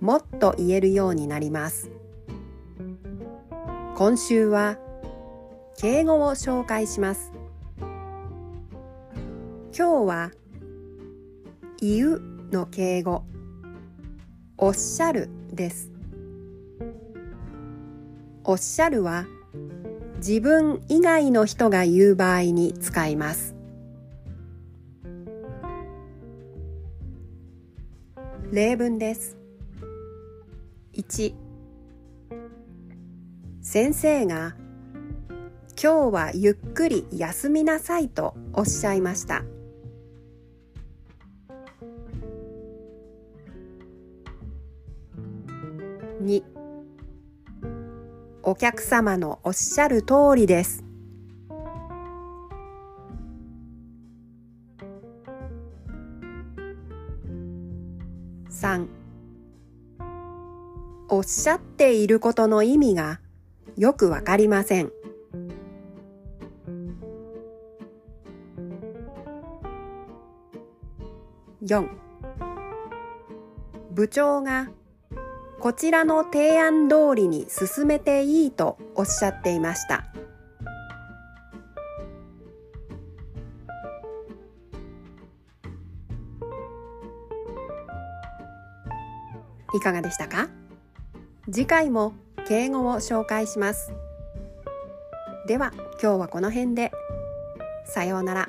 もっと言えるようになります。今週は敬語を紹介します。今日は言うの敬語。おっしゃるです。おっしゃるは自分以外の人が言う場合に使います。例文です。1先生が今日はゆっくり休みなさいとおっしゃいました。2お客様のおっしゃる通りです。3おっしゃっていることの意味がよくわかりません。4部長がこちらの提案通りに進めていいとおっしゃっていました。いかがでしたか？次回も敬語を紹介します。では今日はこの辺で。さようなら。